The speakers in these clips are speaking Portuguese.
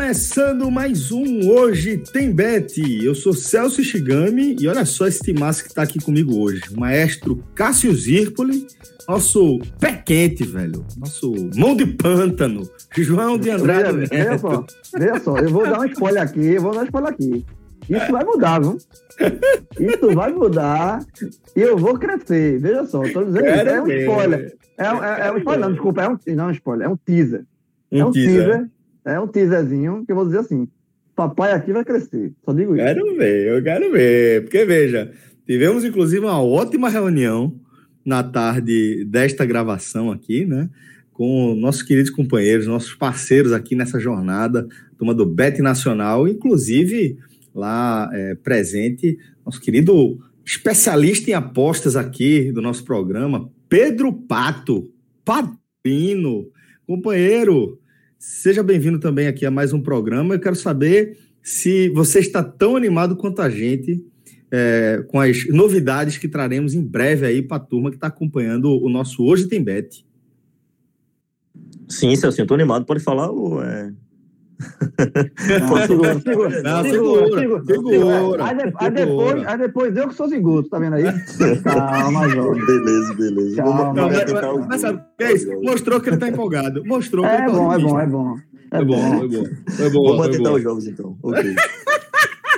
Começando mais um Hoje Tem Bet. Eu sou Celso Shigami e olha só esse timaço que tá aqui comigo hoje. O maestro Cássio Zirpoli, nosso pé quente, velho. Nosso mão de pântano. João de Andrade Veja, veja só, veja só, eu vou dar um spoiler aqui, eu vou dar um spoiler aqui. Isso vai mudar, viu? Isso vai mudar e eu vou crescer. Veja só, tô dizendo isso. É um spoiler. É, um- é, é um spoiler, não, desculpa, é um, não é um spoiler, é um teaser. é um teaser. É um teaserzinho que eu vou dizer assim: papai aqui vai crescer. Só digo isso. Quero ver, eu quero ver. Porque, veja, tivemos inclusive uma ótima reunião na tarde desta gravação aqui, né? Com nossos queridos companheiros, nossos parceiros aqui nessa jornada, turma do Bet Nacional, inclusive lá é, presente, nosso querido especialista em apostas aqui do nosso programa, Pedro Pato, Patino, companheiro. Seja bem-vindo também aqui a mais um programa. Eu quero saber se você está tão animado quanto a gente é, com as novidades que traremos em breve aí para a turma que está acompanhando o nosso Hoje Tem Bet. Sim, Celso, tô animado. Pode falar ou é... Não, segura, segura, Não, segura, segura, segura, segura, Aí, de- aí depois, aí depois eu que sou zinguto, tá vendo aí? Calma, jovem. Beleza, beleza. Calma, Não, mas, mas- mas sabe o que é isso? Mostrou que ele está empolgado. Mostrou que É ele tá bom, é otimista. bom, é bom. É bom, foi bom. Foi bom, Vamos foi tentar bom. os jogos então. Ok.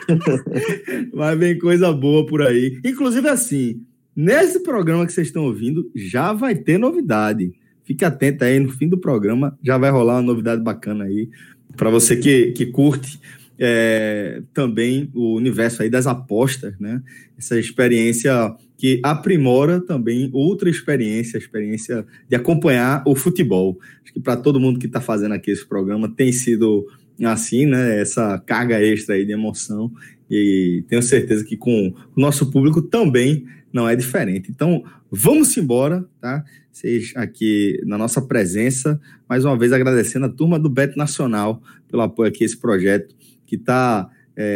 Vai vir coisa boa por aí. Inclusive, assim, nesse programa que vocês estão ouvindo, já vai ter novidade. Fique atento aí, no fim do programa já vai rolar uma novidade bacana aí. Para você que, que curte é, também o universo aí das apostas, né? Essa experiência que aprimora também outra experiência, a experiência de acompanhar o futebol. Acho que para todo mundo que está fazendo aqui esse programa tem sido assim, né? Essa carga extra aí de emoção e tenho certeza que com o nosso público também não é diferente. Então, vamos embora, tá? Vocês aqui na nossa presença, mais uma vez agradecendo a turma do Bet Nacional pelo apoio aqui a esse projeto que está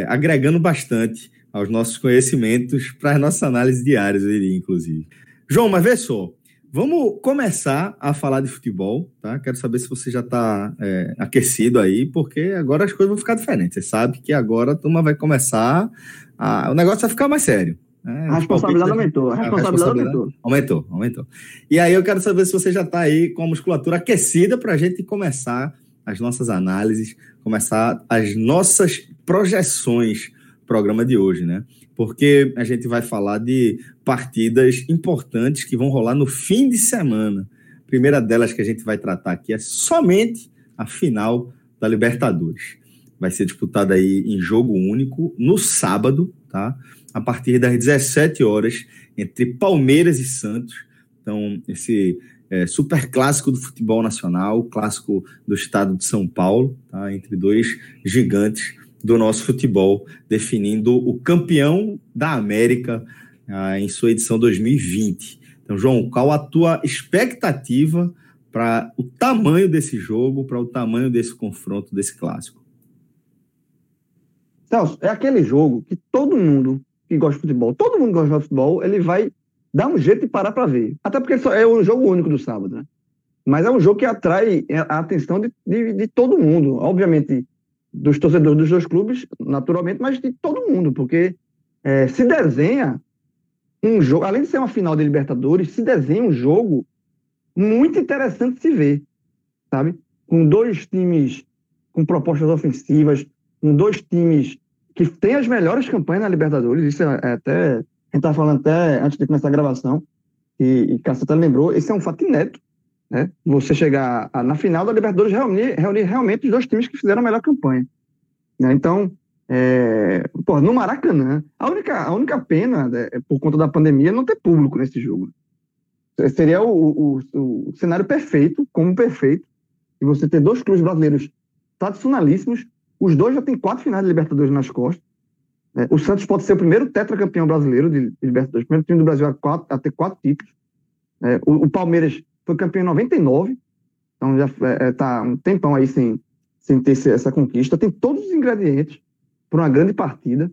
agregando bastante aos nossos conhecimentos para as nossas análises diárias, inclusive. João, mas vê só, vamos começar a falar de futebol, tá? Quero saber se você já está aquecido aí, porque agora as coisas vão ficar diferentes. Você sabe que agora a turma vai começar, a... o negócio vai ficar mais sério. Né? A responsabilidade aumentou. A a responsabilidade aumentou. Aumentou, aumentou. E aí eu quero saber se você já está aí com a musculatura aquecida para a gente começar as nossas análises, começar as nossas projeções do programa de hoje, né? Porque a gente vai falar de partidas importantes que vão rolar no fim de semana. A primeira delas que a gente vai tratar aqui é somente a final da Libertadores. Vai ser disputada aí em jogo único no sábado, tá? A partir das 17 horas, entre Palmeiras e Santos. Então, esse é, super clássico do futebol nacional, clássico do estado de São Paulo, tá? entre dois gigantes do nosso futebol, definindo o campeão da América ah, em sua edição 2020. Então, João, qual a tua expectativa para o tamanho desse jogo, para o tamanho desse confronto, desse clássico? Celso, é aquele jogo que todo mundo que gosta de futebol, todo mundo que gosta de futebol, ele vai dar um jeito de parar para ver. Até porque é o jogo único do sábado, né? Mas é um jogo que atrai a atenção de, de, de todo mundo. Obviamente, dos torcedores dos dois clubes, naturalmente, mas de todo mundo, porque é, se desenha um jogo, além de ser uma final de Libertadores, se desenha um jogo muito interessante de se ver, sabe? Com dois times com propostas ofensivas, com dois times que têm as melhores campanhas na Libertadores, isso é até, a gente estava falando até antes de começar a gravação, e, e Cássio até lembrou, esse é um fato inédito né? Você chegar a, na final da Libertadores reunir, reunir realmente os dois times que fizeram a melhor campanha. Né? Então, é, pô, no Maracanã, a única, a única pena, né, é por conta da pandemia, é não ter público nesse jogo. Seria o, o, o cenário perfeito, como perfeito, e você ter dois clubes brasileiros tradicionalíssimos, os dois já têm quatro finais de Libertadores nas costas. Né? O Santos pode ser o primeiro tetracampeão brasileiro de Libertadores, o primeiro time do Brasil a, quatro, a ter quatro títulos. É, o, o, Palmeiras foi campeão em 99, então já está é, um tempão aí sem, sem ter essa conquista. Tem todos os ingredientes para uma grande partida.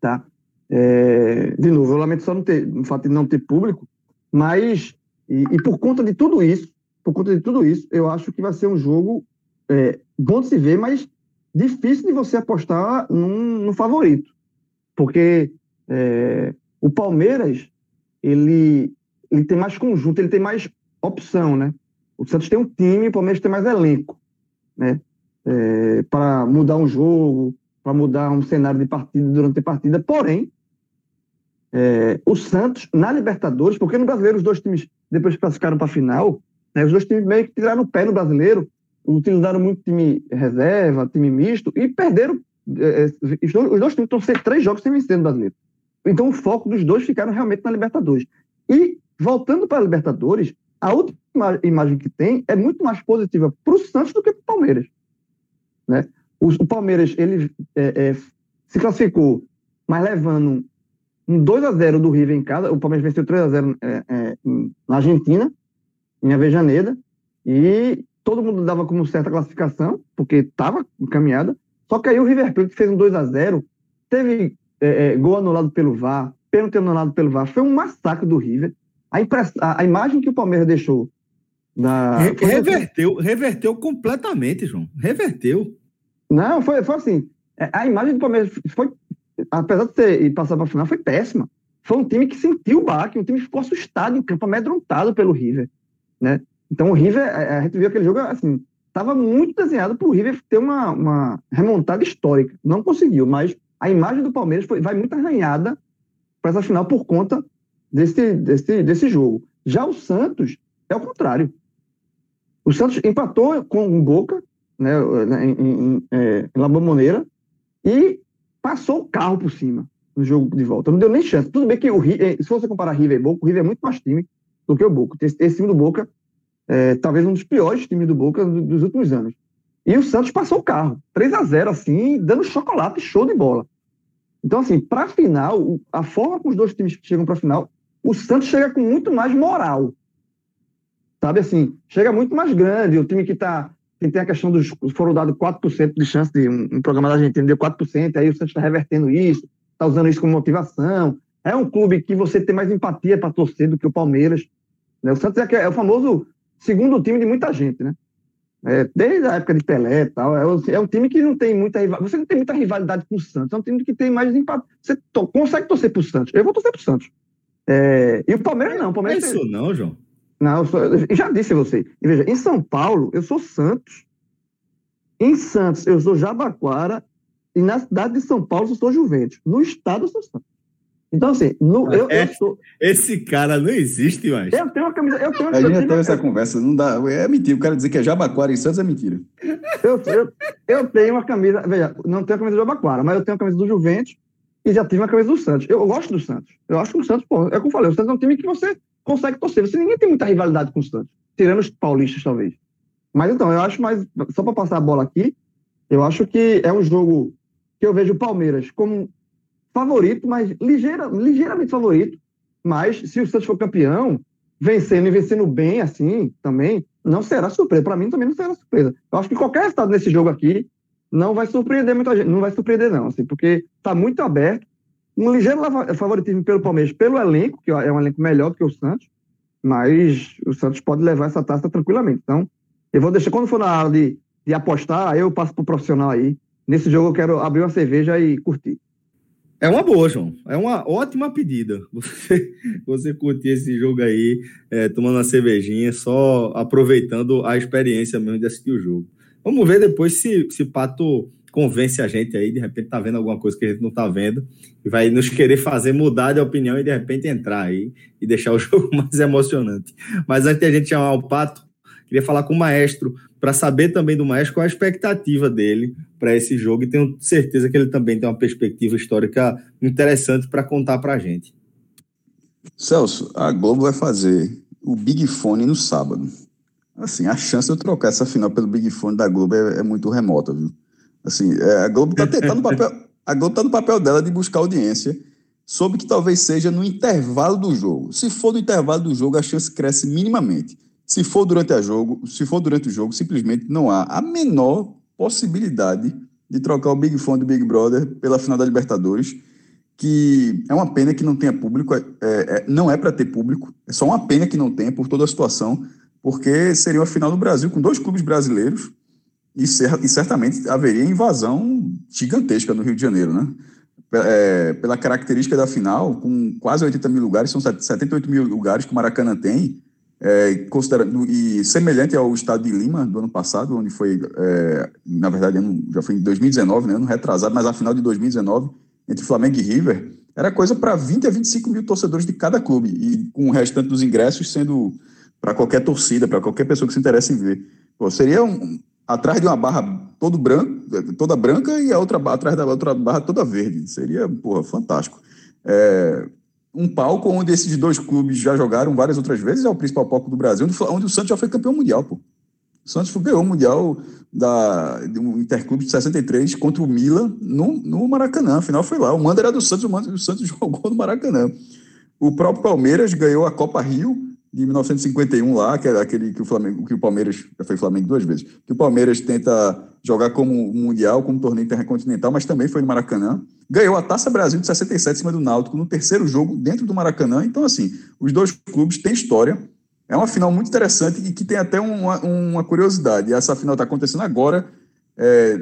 Tá? É, de novo, eu lamento só não ter, o fato de não ter público, mas, e, e, por conta de tudo isso, por conta de tudo isso, eu acho que vai ser um jogo é, bom de se ver, mas difícil de você apostar num, num favorito. Porque é, o Palmeiras, ele, ele tem mais conjunto, ele tem mais opção, né? O Santos tem um time, o Palmeiras tem mais elenco, né? É, para mudar um jogo, para mudar um cenário de partida durante a partida. Porém, é, o Santos, na Libertadores, porque no Brasileiro os dois times, depois classificaram para a final, né, os dois times meio que tiraram o pé no Brasileiro, utilizaram muito time reserva, time misto, e perderam. É, é os dois times estão ser três jogos sem vencer no Brasileiro. Então o foco dos dois ficaram realmente na Libertadores. E, voltando para a Libertadores, a última imagem que tem é muito mais positiva para o Santos do que para o Palmeiras. Né? O, o Palmeiras ele é, é, se classificou, mas levando um 2 a 0 do River em casa. O Palmeiras venceu 3 a 0 é, é, na Argentina, em Avejaneda, e todo mundo dava como certa classificação, porque estava encaminhada. Só que aí o River Plate fez um 2 a 0 teve é, é, gol anulado pelo VAR, pênalti anulado pelo VAR. Foi um massacre do River. A, a, imagem que o Palmeiras deixou na... Reverteu, reverteu completamente, João. Reverteu. Não, foi, foi assim. É, a imagem do Palmeiras foi apesar de ter passado para a final, foi péssima. Foi um time que sentiu o baque, um time que ficou assustado em campo, amedrontado pelo River. Né? Então o River, a gente viu aquele jogo assim, estava muito desenhado para o River ter uma, uma remontada histórica. Não conseguiu, mas a imagem do Palmeiras foi, vai muito arranhada para essa final por conta desse, desse, desse jogo. Já o Santos é o contrário. O Santos empatou com o Boca, né, em, em, em, é, La e passou o carro por cima no jogo de volta. Não deu nem chance. Tudo bem que o eh, se você comparar River e Boca, o River é muito mais time do que o Boca. Esse, esse time do Boca é talvez um dos piores times do Boca dos últimos anos. E o Santos passou o carro. 3 a 0 assim, dando chocolate, show de bola. Então, assim, para a final, a forma como os dois times chegam para a final, o Santos chega com muito mais moral. Sabe assim, chega muito mais grande. O time que está tem a questão dos. Foram dados 4% de chance de um, um programa da Argentina deu 4%, aí o Santos está revertendo isso, está usando isso como motivação. É um clube que você tem mais empatia para torcer do que o Palmeiras. Né? O Santos é, é, o famoso segundo time de muita gente, né? É, desde a época de Pelé e tal, é, é, um time que não tem muita rivalidade. Você não tem muita rivalidade com o Santos, é um time que tem mais empatia. Você to, consegue torcer para o Santos. Eu vou torcer para o Santos. É, e o Palmeiras não. O Palmeiras é isso tem... não, João. Não, eu, sou, eu já disse a você. Veja, em São Paulo, eu sou Santos. Em Santos, eu sou Jabaquara. E na cidade de São Paulo, eu sou Juventus. No estado, eu sou Santos. Então, assim, no, eu, é, eu sou... esse cara não existe mais. Eu tenho uma camisa. Eu tenho uma, a gente já teve essa conversa. Não dá, é mentira. O cara dizer que é Jabaquara em Santos é mentira. Eu, eu, eu tenho uma camisa. Veja, não tenho a camisa do Jabaquara, mas eu tenho a camisa do Juventus e já tive uma camisa do Santos. Eu, eu gosto do Santos. Eu acho que o Santos, pô, é como eu falei, o Santos é um time que você consegue torcer. Você ninguém tem muita rivalidade com o Santos, tirando os paulistas, talvez. Mas então, eu acho mais. Só para passar a bola aqui, eu acho que é um jogo que eu vejo o Palmeiras como favorito, mas ligeira, ligeiramente favorito. Mas se o Santos for campeão, vencendo e vencendo bem assim também, não será surpresa. Para mim também não será surpresa. Eu acho que qualquer resultado nesse jogo aqui não vai surpreender muita gente. Não vai surpreender, não, assim, porque está muito aberto um ligeiro favoritismo pelo Palmeiras, pelo elenco, que é um elenco melhor do que o Santos, mas o Santos pode levar essa taça tranquilamente. Então, eu vou deixar, quando for na hora de, de apostar, eu passo para o profissional aí. Nesse jogo eu quero abrir uma cerveja e curtir. É uma boa, João. É uma ótima pedida. Você, você curtir esse jogo aí, é, tomando uma cervejinha, só aproveitando a experiência mesmo de assistir o jogo. Vamos ver depois se, se Pato convence a gente aí, de repente tá vendo alguma coisa que a gente não tá vendo, e vai nos querer fazer mudar de opinião e de repente entrar aí e deixar o jogo mais emocionante. Mas antes a gente chamar o Pato, queria falar com o maestro, para saber também do maestro qual a expectativa dele para esse jogo, e tenho certeza que ele também tem uma perspectiva histórica interessante para contar para a gente. Celso, a Globo vai fazer o Big Fone no sábado. Assim, a chance de eu trocar essa final pelo Big Fone da Globo é, é muito remota, viu? Assim, é, a Globo está tentando papel, a Globo tá no papel dela de buscar audiência, soube que talvez seja no intervalo do jogo. Se for no intervalo do jogo, a chance cresce minimamente. Se for durante a jogo, se for durante o jogo, simplesmente não há a menor possibilidade de trocar o Big Fone do Big Brother pela final da Libertadores que é uma pena que não tenha público, é, é, não é para ter público, é só uma pena que não tenha por toda a situação, porque seria uma final no Brasil com dois clubes brasileiros e, e certamente haveria invasão gigantesca no Rio de Janeiro, né? É, pela característica da final, com quase 80 mil lugares, são 78 mil lugares que o Maracanã tem, é, considerando, e semelhante ao estado de Lima do ano passado, onde foi, é, na verdade, já foi em 2019, né, ano retrasado, mas a final de 2019 entre Flamengo e River, era coisa para 20 a 25 mil torcedores de cada clube, e com o restante dos ingressos sendo para qualquer torcida, para qualquer pessoa que se interesse em ver. Pô, seria um, atrás de uma barra todo branco, toda branca e a outra atrás da outra barra toda verde. Seria, porra, fantástico. É, um palco onde esses dois clubes já jogaram várias outras vezes, é o principal palco do Brasil, onde, o Santos já foi campeão mundial, pô. O Santos ganhou o Mundial da, do Interclube de 63 contra o Milan no, no Maracanã. Afinal, foi lá. O mando era do Santos, o, o Santos jogou no Maracanã. O próprio Palmeiras ganhou a Copa Rio de 1951 lá, que é aquele que o Flamengo, que o Palmeiras já foi Flamengo duas vezes, que o Palmeiras tenta jogar como mundial, como torneio intercontinental, mas também foi no Maracanã. Ganhou a Taça Brasil de 67 em cima do Náutico no terceiro jogo dentro do Maracanã. Então assim, os dois clubes têm história é uma final muito interessante e que tem até uma, uma curiosidade. Essa final está acontecendo agora, é,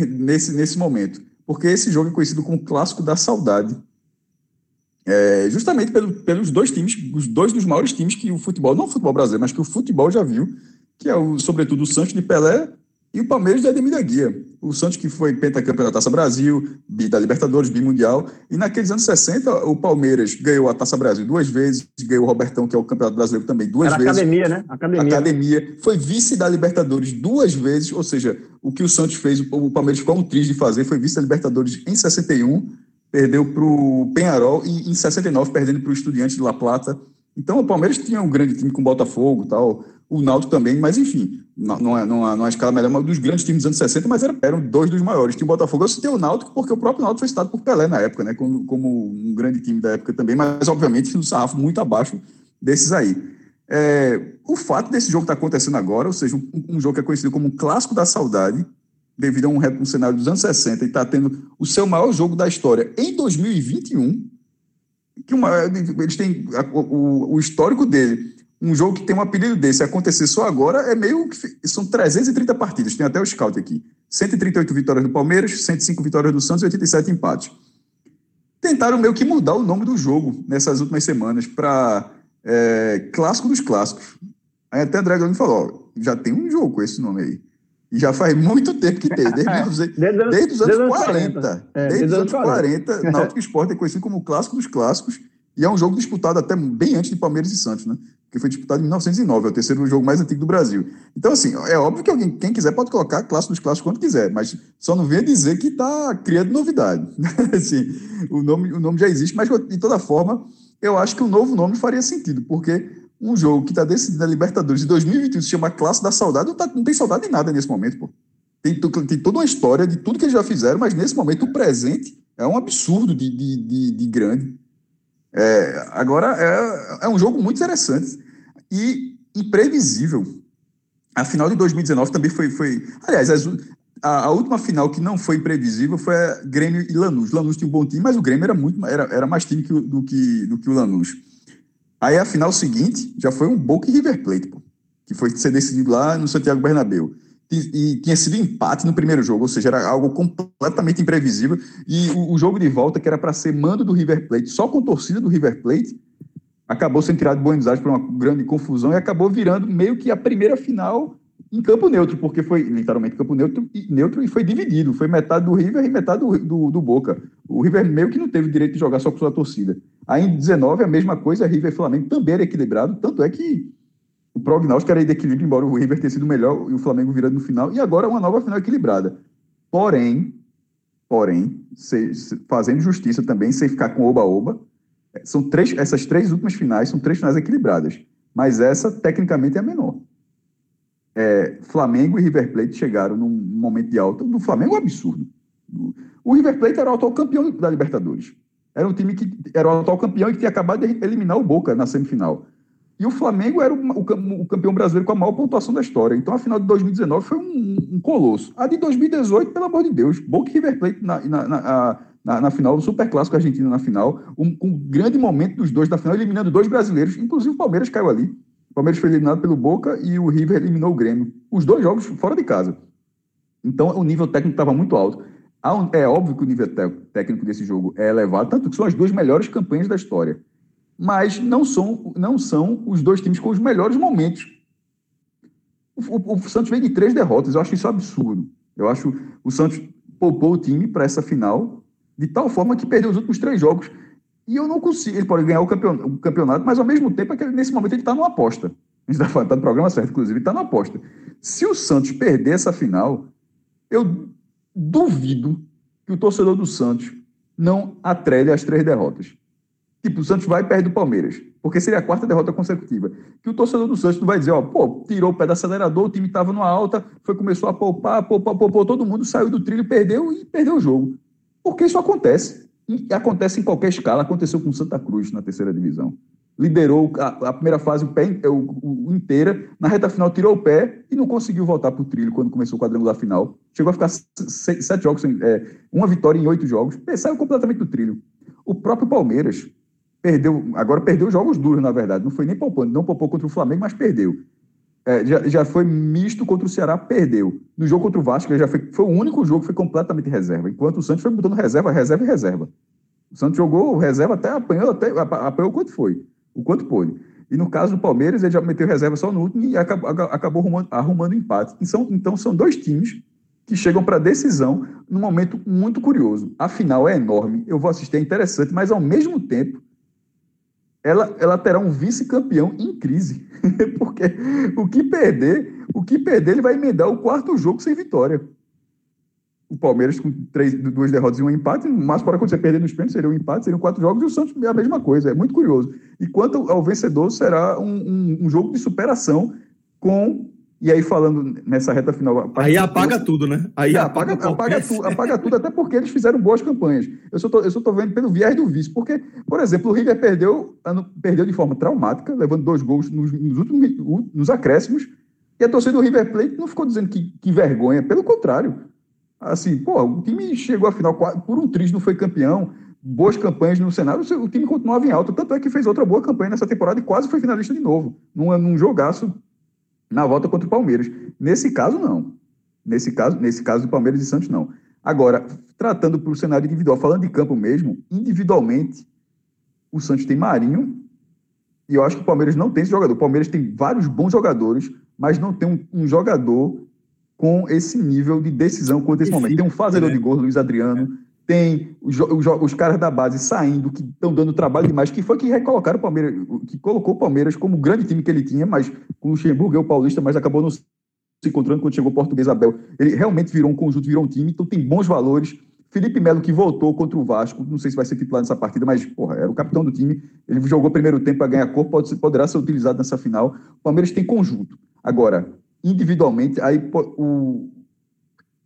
nesse, nesse momento. Porque esse jogo é conhecido como Clássico da Saudade. É, justamente pelo, pelos dois times, os dois dos maiores times que o futebol, não o futebol brasileiro, mas que o futebol já viu, que é, o, sobretudo, o Santos de Pelé e o Palmeiras de Ademir da Guia. O Santos que foi pentacampeão da Taça Brasil, bi da Libertadores, bimundial. E naqueles anos 60, o Palmeiras ganhou a Taça Brasil duas vezes, ganhou o Robertão, que é o campeonato brasileiro também, duas Era vezes. academia, né? Academia. Academia. Foi vice da Libertadores duas vezes, ou seja, o que o Santos fez, o Palmeiras ficou um triste de fazer, foi vice da Libertadores em 61, perdeu para o Penharol e em 69 perdendo para o Estudiante de La Plata. Então o Palmeiras tinha um grande time com Botafogo tal o Náutico também, mas enfim, não é, não é, é escala melhor, mas dos grandes times dos anos 60, mas era, eram dois dos maiores. Tinha o Botafogo, eu citei o Náutico, porque o próprio Náutico foi citado por Pelé na época, né, como, como um grande time da época também, mas obviamente um sarrafo muito abaixo desses aí. É, o fato desse jogo estar tá acontecendo agora, ou seja, um, um, jogo que é conhecido como um clássico da saudade, devido a um, um cenário dos anos 60, e está tendo o seu maior jogo da história em 2021, que uma, eles têm a, o, o histórico dele um jogo que tem um apelido desse acontecer só agora é meio que. São 330 partidas, tem até o scout aqui. 138 vitórias do Palmeiras, 105 vitórias do Santos e 87 empates. Tentaram meio que mudar o nome do jogo nessas últimas semanas para é, Clássico dos Clássicos. Aí até Dragão me falou: ó, já tem um jogo com esse nome aí. E já faz muito tempo que tem, desde, desde, desde os anos desde 40. 40. É, desde, desde os anos 40, 40 Náutico Esporte é conhecido como o Clássico dos Clássicos. E é um jogo disputado até bem antes de Palmeiras e Santos, né? Que foi disputado em 1909, é o terceiro jogo mais antigo do Brasil. Então, assim, é óbvio que alguém, quem quiser pode colocar clássico dos clássicos quando quiser, mas só não venha dizer que está criando novidade. assim, o nome, o nome já existe, mas de toda forma, eu acho que o um novo nome faria sentido, porque um jogo que está decidido na Libertadores de 2021 se chama Classe da Saudade, não, tá, não tem saudade de nada nesse momento, pô. Tem, tem, toda uma história de tudo que eles já fizeram, mas nesse momento o presente é um absurdo de, de, de, de grande. É, agora, é, é um jogo muito interessante e imprevisível. A final de 2019 também foi. foi aliás, as, a, a, última final que não foi imprevisível foi Grêmio e Lanús. Lanús tinha um bom time, mas o Grêmio era, muito, era, era mais time que, do, que, do que o Lanús. Aí a final seguinte já foi um Boca e River Plate, pô, que foi ser decidido lá no Santiago Bernabéu e, tinha sido empate no primeiro jogo, ou seja, era algo completamente imprevisível. E o, o jogo de volta, que era para ser mando do River Plate, só com torcida do River Plate, acabou sendo tirado de Buenos Aires por uma grande confusão e acabou virando meio que a primeira final em campo neutro, porque foi literalmente campo neutro e, neutro e foi dividido. Foi metade do River e metade do, do, do, Boca. O River meio que não teve direito de jogar só com sua torcida. Aí em 19, a mesma coisa, River e Flamengo também era equilibrado, tanto é que o prognóstico era de equilíbrio, embora o River tenha sido melhor e o Flamengo virando no final, e agora uma nova final equilibrada. Porém, porém, se, se, fazendo justiça também, sem ficar com oba-oba, são três, essas três últimas finais são três finais equilibradas, mas essa tecnicamente é a menor é, Flamengo e River Plate chegaram num momento de alta. Do Flamengo é um absurdo. O River Plate era o atual campeão da Libertadores. Era um time que era o atual campeão e que tinha acabado de eliminar o Boca na semifinal. E o Flamengo era o, o, o campeão brasileiro com a maior pontuação da história. Então a final de 2019 foi um, um colosso. A de 2018, pelo amor de Deus, Boca e River Plate na, na, na, na, na final, o Super Clássico Argentino na final, um, um grande momento dos dois da final, eliminando dois brasileiros, inclusive o Palmeiras caiu ali. O Palmeiras foi eliminado pelo Boca e o River eliminou o Grêmio. Os dois jogos fora de casa. Então, o nível técnico estava muito alto. É óbvio que o nível técnico desse jogo é elevado, tanto que são as duas melhores campanhas da história. Mas não são, não são os dois times com os melhores momentos. O, o, o Santos vem de três derrotas. Eu acho isso absurdo. Eu acho o Santos poupou o time para essa final de tal forma que perdeu os últimos três jogos e eu não consigo. Ele pode ganhar o campeonato, mas ao mesmo tempo, é que nesse momento ele está numa aposta. A gente está está no programa certo, inclusive, ele está numa aposta. Se o Santos perder essa final, eu duvido que o torcedor do Santos não atrele as três derrotas. Tipo, o Santos vai e perde o Palmeiras, porque seria a quarta derrota consecutiva. Que o torcedor do Santos não vai dizer, ó, pô, tirou o pé do acelerador, o time estava numa alta, foi, começou a poupar, poupar, poupou, todo mundo saiu do trilho, perdeu e perdeu o jogo. Porque isso acontece. E acontece em qualquer escala, aconteceu com Santa Cruz na terceira divisão. Liderou a, a primeira fase o pé, o, o, inteira, na reta final tirou o pé e não conseguiu voltar para o trilho quando começou o quadrangular final. Chegou a ficar seis, sete jogos, é, uma vitória em oito jogos, saiu completamente do trilho. O próprio Palmeiras perdeu, agora perdeu jogos duros, na verdade, não foi nem poupando, não poupou contra o Flamengo, mas perdeu. É, já, já foi misto contra o Ceará, perdeu. No jogo contra o Vasco, já foi, foi o único jogo que foi completamente reserva, enquanto o Santos foi botando reserva, reserva e reserva. O Santos jogou reserva até apanhou, até apanhou quanto foi, o quanto pôde. E no caso do Palmeiras, ele já meteu reserva só no último e acabou, acabou arrumando, arrumando empate. Então, então são dois times que chegam para decisão num momento muito curioso. A final é enorme, eu vou assistir, é interessante, mas ao mesmo tempo ela, ela terá um vice-campeão em crise. Porque o que perder, o que perder, ele vai emendar o quarto jogo sem vitória. O Palmeiras com três, duas derrotas e um empate, mas para acontecer perder nos pênaltis, seria um empate, seriam quatro jogos, e o Santos é a mesma coisa. É muito curioso. E quanto ao vencedor, será um, um, um jogo de superação com e aí, falando nessa reta final. Aí apaga tudo, né? Aí apaga, apaga, apaga, tu, apaga tudo, até porque eles fizeram boas campanhas. Eu só, tô, eu só tô vendo pelo viés do vice, porque, por exemplo, o River perdeu, perdeu de forma traumática, levando dois gols nos, nos últimos nos acréscimos, e a torcida do River Plate não ficou dizendo que, que vergonha, pelo contrário. Assim, pô, o time chegou à final por um triz, não foi campeão, boas campanhas no cenário, o time continuava em alta, tanto é que fez outra boa campanha nessa temporada e quase foi finalista de novo, num, num jogaço na volta contra o Palmeiras. Nesse caso, não. Nesse caso, nesse caso do Palmeiras e Santos, não. Agora, tratando para o cenário individual, falando de campo mesmo, individualmente, o Santos tem Marinho, e eu acho que o Palmeiras não tem esse jogador. O Palmeiras tem vários bons jogadores, mas não tem um, um jogador com esse nível de decisão quanto esse momento. Tem um fazedor né? de gol, Luiz Adriano, tem os, os, os, caras da base saindo, que estão dando trabalho demais, que foi que recolocaram o Palmeiras, que colocou o Palmeiras como o grande time que ele tinha, mas com o Luxemburgo e o Paulista, mas acabou não se encontrando quando chegou o Português Abel. Ele realmente virou um conjunto, virou um time, então tem bons valores. Felipe Melo, que voltou contra o Vasco, não sei se vai ser titular nessa partida, mas, porra, era o capitão do time. Ele jogou primeiro tempo para ganhar corpo, pode, poderá ser utilizado nessa final. O Palmeiras tem conjunto. Agora, individualmente, aí o,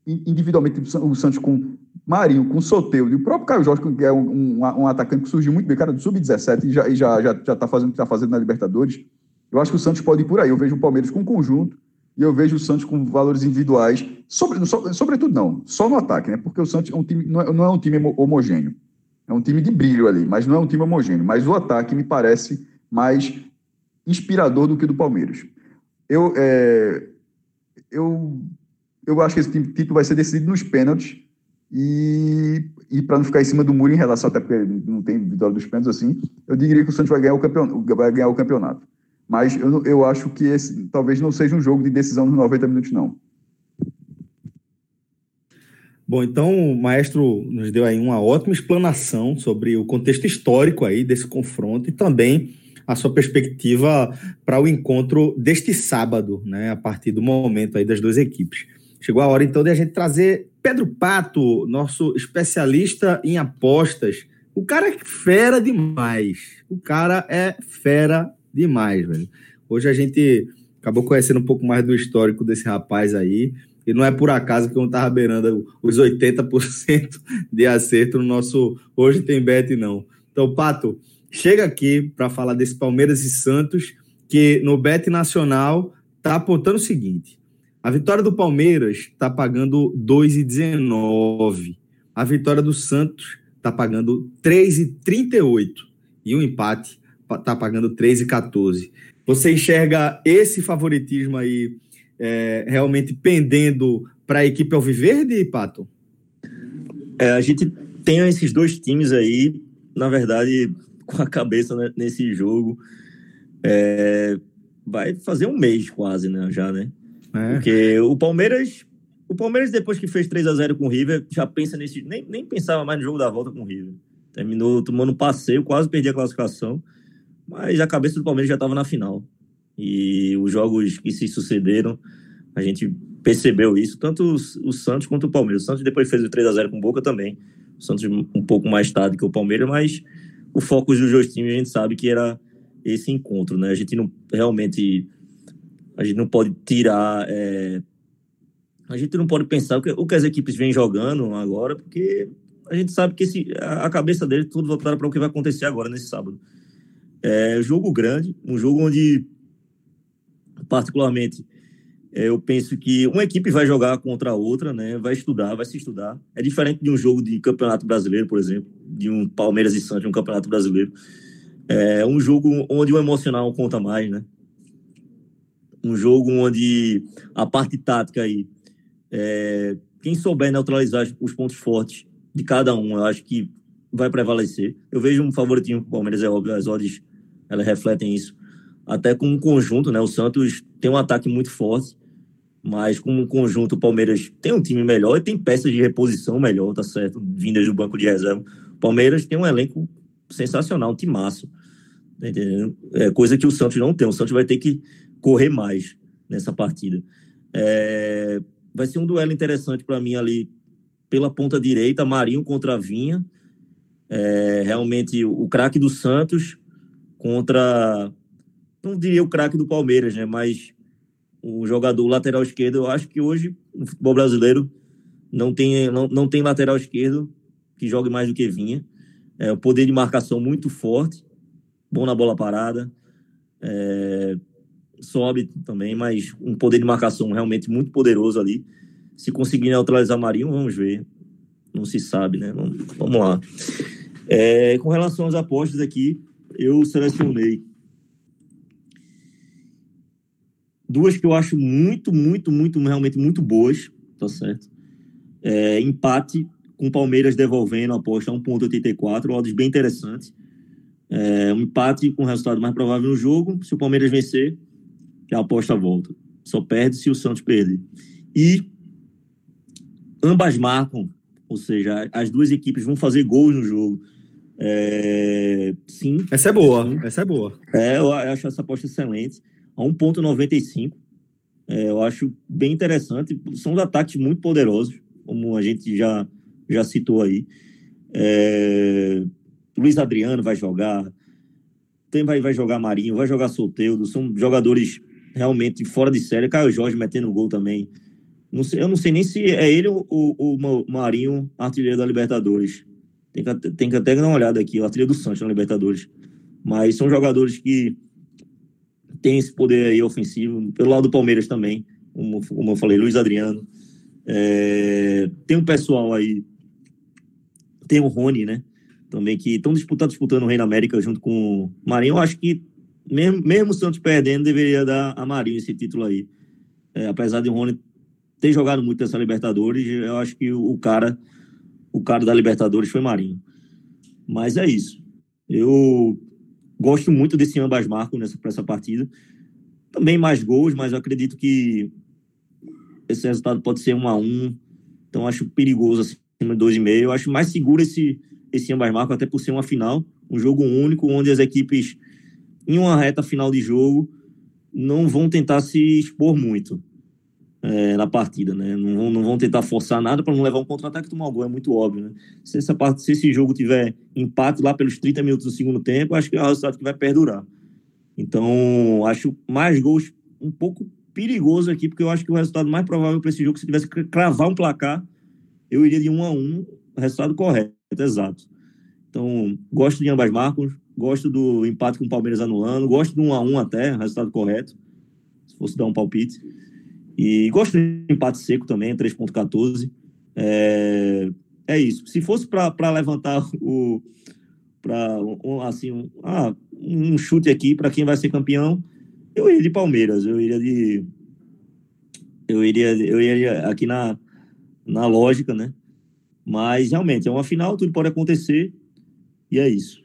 individualmente o Santos com Marinho, com Soteudo e o próprio Caio Jorge, que é um, um, um atacante que surgiu muito bem, cara do sub-17 e já, e já, já, já tá fazendo o que está fazendo na Libertadores, eu acho que o Santos pode ir por aí. Eu vejo o Palmeiras com conjunto e eu vejo o Santos com valores individuais, sobre, so, sobretudo não, só no ataque, né? Porque o Santos é um time, não é, não é um time homogêneo. É um time de brilho ali, mas não é um time homogêneo. Mas o ataque me parece mais inspirador do que o do Palmeiras. Eu, é, eu eu acho que esse título vai ser decidido nos pênaltis. E, e para não ficar em cima do muro em relação, até porque não tem vitória dos pênaltis assim, eu diria que o Santos vai ganhar o campeonato. Vai ganhar o campeonato. Mas eu, eu acho que esse talvez não seja um jogo de decisão nos 90 minutos, não. Bom, então o maestro nos deu aí uma ótima explanação sobre o contexto histórico aí desse confronto e também a sua perspectiva para o encontro deste sábado, né, a partir do momento aí das duas equipes. Chegou a hora então de a gente trazer Pedro Pato, nosso especialista em apostas. O cara é fera demais. O cara é fera demais, velho. Hoje a gente acabou conhecendo um pouco mais do histórico desse rapaz aí. E não é por acaso que eu não estava beirando os 80% de acerto no nosso Hoje Tem Bet, não. Então, Pato, chega aqui para falar desse Palmeiras e Santos, que no Bet Nacional está apontando o seguinte: a vitória do Palmeiras está pagando 2,19. A vitória do Santos está pagando 3,38. E o empate está pagando 3,14. Você enxerga esse favoritismo aí é, realmente pendendo para a equipe Alviverde, Pato? É, a gente tem esses dois times aí, na verdade, com a cabeça nesse jogo. É, vai fazer um mês quase, né? Já, né? É. Porque o Palmeiras. O Palmeiras, depois que fez 3 a 0 com o River, já pensa nesse. Nem, nem pensava mais no jogo da volta com o River. Terminou tomando passeio, quase perdi a classificação. Mas a cabeça do Palmeiras já estava na final. E os jogos que se sucederam, a gente percebeu isso, tanto o, Santos quanto o Palmeiras. O Santos depois fez o 3 a 0 com o Boca também. O Santos um pouco mais tarde que o Palmeiras, mas o foco dos dois times a gente sabe que era esse encontro, né? A gente não realmente a gente não pode tirar é, a gente não pode pensar o que, o que as equipes vêm jogando agora, porque a gente sabe que esse, a, cabeça deles tudo voltada para o que vai acontecer agora nesse sábado. É jogo grande, um jogo onde particularmente eu penso que uma equipe vai jogar contra a outra, né? Vai estudar, vai se estudar. É diferente de um jogo de campeonato brasileiro, por exemplo, de um Palmeiras e Santos, um campeonato brasileiro. É um jogo onde o emocional conta mais, né? Um jogo onde a parte tática aí, é, quem souber neutralizar os pontos fortes de cada um, eu acho que vai prevalecer. Eu vejo um favoritismo para o Palmeiras, é óbvio, as odds elas refletem isso. Até com um conjunto, né? O Santos tem um ataque muito forte mas como um conjunto, o Palmeiras tem um time melhor e tem peças de reposição melhor, tá certo? Vindas do banco de reserva. O Palmeiras tem um elenco sensacional, um timaço. Tá entendendo? É coisa que o Santos não tem. O Santos vai ter que correr mais nessa partida. É, vai ser um duelo interessante para mim ali pela ponta direita, Marinho contra Vinha. É, realmente o craque do Santos contra. Não diria o craque do Palmeiras, né? Mas o jogador lateral esquerdo, eu acho que hoje no futebol brasileiro não tem, não, não tem lateral esquerdo que jogue mais do que Vinha. É, o poder de marcação muito forte, bom na bola parada, é, sobe também, mas um poder de marcação realmente muito poderoso ali. Se conseguir neutralizar Marinho, vamos ver. Não se sabe, né? Vamos, vamos lá. É, com relação às apostas aqui, eu selecionei Duas que eu acho muito, muito, muito, realmente muito boas, tá certo? É, empate com o Palmeiras devolvendo a aposta 1,84, odds bem interessante. É, um empate com o resultado mais provável no jogo. Se o Palmeiras vencer, a aposta volta. Só perde se o Santos perder. E ambas marcam, ou seja, as duas equipes vão fazer gols no jogo. É, sim. Essa é boa, sim. essa é boa. É, eu acho essa aposta excelente a 1,95. É, eu acho bem interessante. São os ataques muito poderosos, como a gente já, já citou aí. É, Luiz Adriano vai jogar, tem, vai, vai jogar Marinho, vai jogar Solteudo, são jogadores realmente fora de série. Caio Jorge metendo gol também. Não sei, eu não sei nem se é ele ou o Marinho, artilheiro da Libertadores. Tem que, tem que até dar uma olhada aqui, o artilheiro do Santos na Libertadores. Mas são jogadores que tem esse poder aí ofensivo. Pelo lado do Palmeiras também, como, como eu falei, Luiz Adriano. É, tem um pessoal aí, tem o Rony, né? Também que estão disputando, disputando o Reino América junto com o Marinho. Eu acho que, mesmo, mesmo o Santos perdendo, deveria dar a Marinho esse título aí. É, apesar de o Rony ter jogado muito essa Libertadores, eu acho que o cara, o cara da Libertadores foi Marinho. Mas é isso. Eu gosto muito desse ambas marcos nessa essa partida. Também mais gols, mas eu acredito que esse resultado pode ser um a um. Então acho perigoso acima de dois e meio. Eu acho mais seguro esse esse ambas marcos até por ser uma final, um jogo único onde as equipes em uma reta final de jogo não vão tentar se expor muito é, na partida, né? Não vão, não vão tentar forçar nada para não levar um contra-ataque e tomar um gol, é muito óbvio, né? Se, essa parte, se esse jogo tiver empate lá pelos 30 minutos do segundo tempo, acho que é um resultado que vai perdurar. Então, acho mais gols um pouco perigoso aqui, porque eu acho que o resultado mais provável para esse jogo, se tivesse que cravar um placar, eu iria de 1 a 1 resultado correto, exato. Então, gosto de ambas marcas, gosto do empate com o Palmeiras anulando, gosto do 1 a 1 até, resultado correto, se fosse dar um palpite. E gosto de empate seco também, 3.14. É, é isso. Se fosse para levantar o para um, assim um, ah, um chute aqui para quem vai ser campeão, eu iria de Palmeiras, eu iria de eu iria eu iria aqui na na lógica, né? Mas realmente é uma final, tudo pode acontecer e é isso.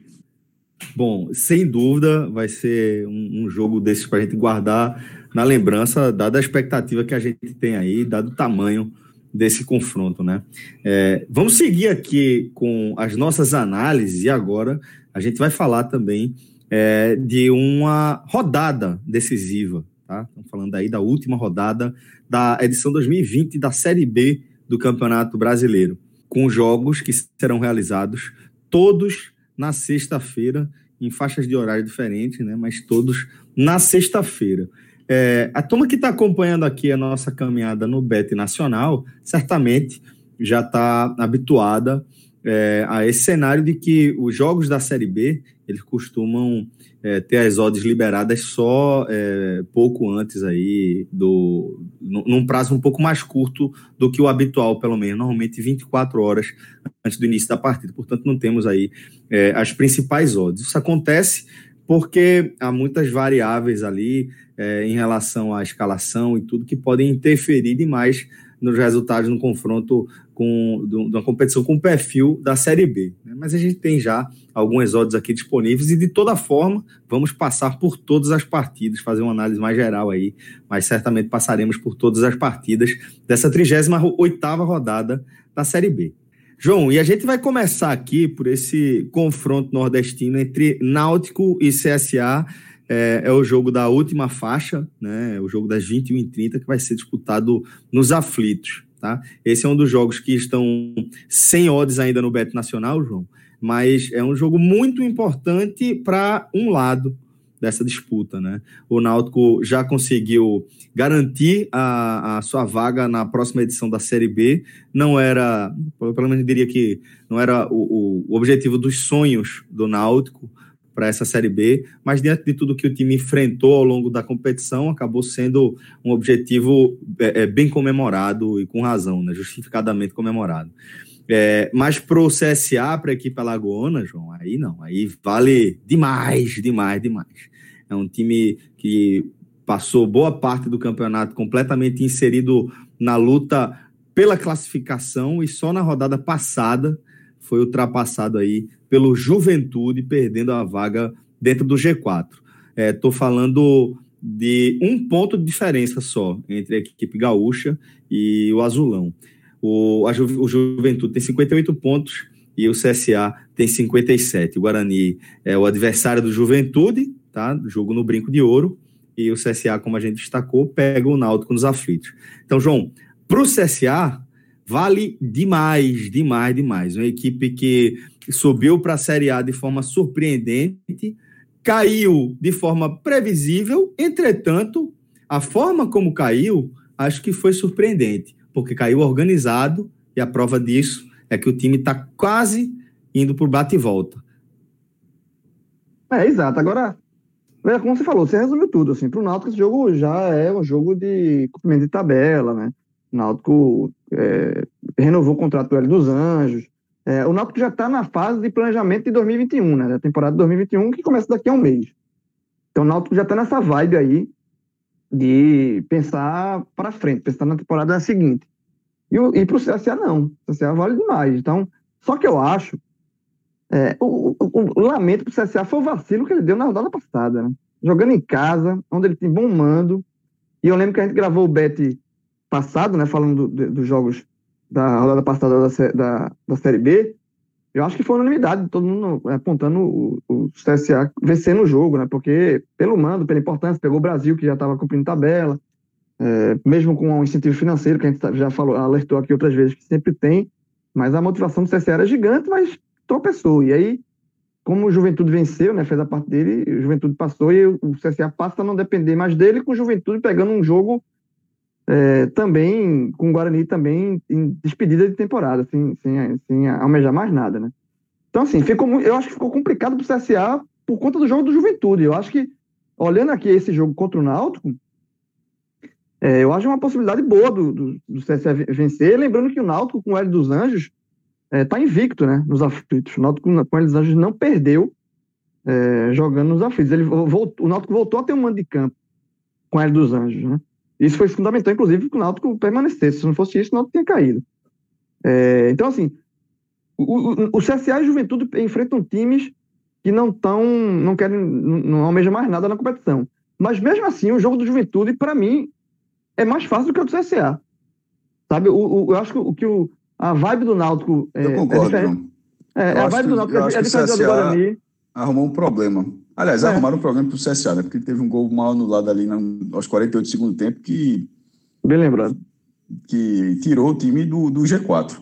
Bom, sem dúvida vai ser um, um jogo desses para a gente guardar na lembrança, dada a expectativa que a gente tem aí, dado o tamanho desse confronto, né? É, vamos seguir aqui com as nossas análises e agora a gente vai falar também é, de uma rodada decisiva, tá? Estamos falando aí da última rodada da edição 2020 da Série B do Campeonato Brasileiro, com jogos que serão realizados todos na sexta-feira, em faixas de horário diferentes, né? Mas todos na sexta-feira. É, a turma que está acompanhando aqui a nossa caminhada no Bet Nacional, certamente já está habituada é, a esse cenário de que os jogos da Série B eles costumam é, ter as odds liberadas só é, pouco antes aí do num prazo um pouco mais curto do que o habitual, pelo menos, normalmente 24 horas antes do início da partida. Portanto, não temos aí é, as principais odds. Isso acontece porque há muitas variáveis ali é, em relação à escalação e tudo que podem interferir demais nos resultados no confronto com de uma competição com o perfil da Série B. Né? Mas a gente tem já algumas odds aqui disponíveis e de toda forma vamos passar por todas as partidas, fazer uma análise mais geral aí, mas certamente passaremos por todas as partidas dessa 38ª rodada da Série B. João, e a gente vai começar aqui por esse confronto nordestino entre Náutico e CSA. É, é, o jogo da última faixa, né? O jogo das 21h30, que vai ser disputado nos aflitos. Tá? Esse é um dos jogos que estão sem odds ainda no Beto Nacional, João, mas é um jogo muito importante para um lado dessa disputa. Né? O Náutico já conseguiu garantir a, a sua vaga na próxima edição da Série B. Não era, pelo menos diria que não era o, o objetivo dos sonhos do Náutico, para essa Série B, mas diante de tudo que o time enfrentou ao longo da competição, acabou sendo um objetivo é, é bem comemorado e com razão, né, justificadamente comemorado. É, mas para o CSA, para a equipe alagoana, João, aí não, aí vale demais, demais, demais. É um time que passou boa parte do campeonato completamente inserido na luta pela classificação e só na rodada passada foi ultrapassado aí pelo Juventude, perdendo a vaga dentro do G4. Estou é, falando de um ponto de diferença só entre a equipe gaúcha e o Azulão. O, a Ju, o Juventude tem 58 pontos e o CSA tem 57. O Guarani é o adversário do Juventude, tá? Jogo no brinco de ouro. E o CSA, como a gente destacou, pega o Náutico nos aflitos. Então, João, para o CSA, vale demais, demais, demais. Uma equipe que subiu para a Série A de forma surpreendente, caiu de forma previsível, entretanto, a forma como caiu, acho que foi surpreendente, porque caiu organizado e a prova disso é que o time está quase indo por bate e volta. É, exato. Agora, como você falou, você resumiu tudo. Assim, para o Náutico, esse jogo já é um jogo de cumprimento de tabela, né? O Náutico é, renovou o contrato do Hélio dos Anjos, é, o Náutico já está na fase de planejamento de 2021, né? Da temporada de 2021, que começa daqui a um mês. Então o Náutico já está nessa vibe aí de pensar para frente, pensar na temporada seguinte. E, e para o CSA, não. O CSA vale demais. Então, só que eu acho É, o, o, o, lamento pro CSA foi o vacilo que ele deu na rodada passada, né? Jogando em casa, onde ele tem bom mando. E eu lembro que a gente gravou o Bet passado, né? Falando dos do, do jogos da rodada passada da, da, da Série B. Eu acho que foi unanimidade, todo mundo apontando o, o CSA vencendo o jogo, né? Porque pelo mando, pela importância, pegou o Brasil, que já estava cumprindo tabela, é, mesmo com um incentivo financeiro, que a gente já falou, alertou aqui outras vezes que sempre tem, mas a motivação do CSA era gigante, mas tropeçou. E aí, como o Juventude venceu, né, fez a parte dele, o Juventude passou e o CSA passa a não depender mais dele, com o Juventude pegando um jogo é, também, com o Guarani também em despedida de temporada, sem, sem, sem almejar mais nada, né? Então, assim, ficou, eu acho que ficou complicado para o CSA por conta do jogo do Juventude. Eu acho que, olhando aqui esse jogo contra o Náutico, é, eu acho uma possibilidade boa do, do, do CSA vencer. Lembrando que o Náutico, com o Hélio dos Anjos, está é, invicto, né? Nos aflitos. O Náutico com o Hélio dos Anjos não perdeu é, jogando nos aflitos. Ele voltou, o Náutico voltou a ter um mando de campo com o Hélio dos Anjos, né? Isso foi fundamental, inclusive, que o Náutico permanecesse. Se não fosse isso, o Náutico tinha caído. É, então, assim, o, o, o CSA e a Juventude enfrentam times que não estão, não querem, não almejam mais nada na competição. Mas mesmo assim, o jogo do Juventude, para mim, é mais fácil do que o do CSA. Sabe? O, o, eu acho que, o, que o, a vibe do Náutico é, eu concordo, é É, a vibe do Náutico é, é diferente do Guarani. Arrumou um problema. Aliás, é. arrumaram um problema pro CSA, né? Porque teve um gol mal anulado ali no, aos 48 do segundo tempo que. Bem lembrado. Que tirou o time do, do G4.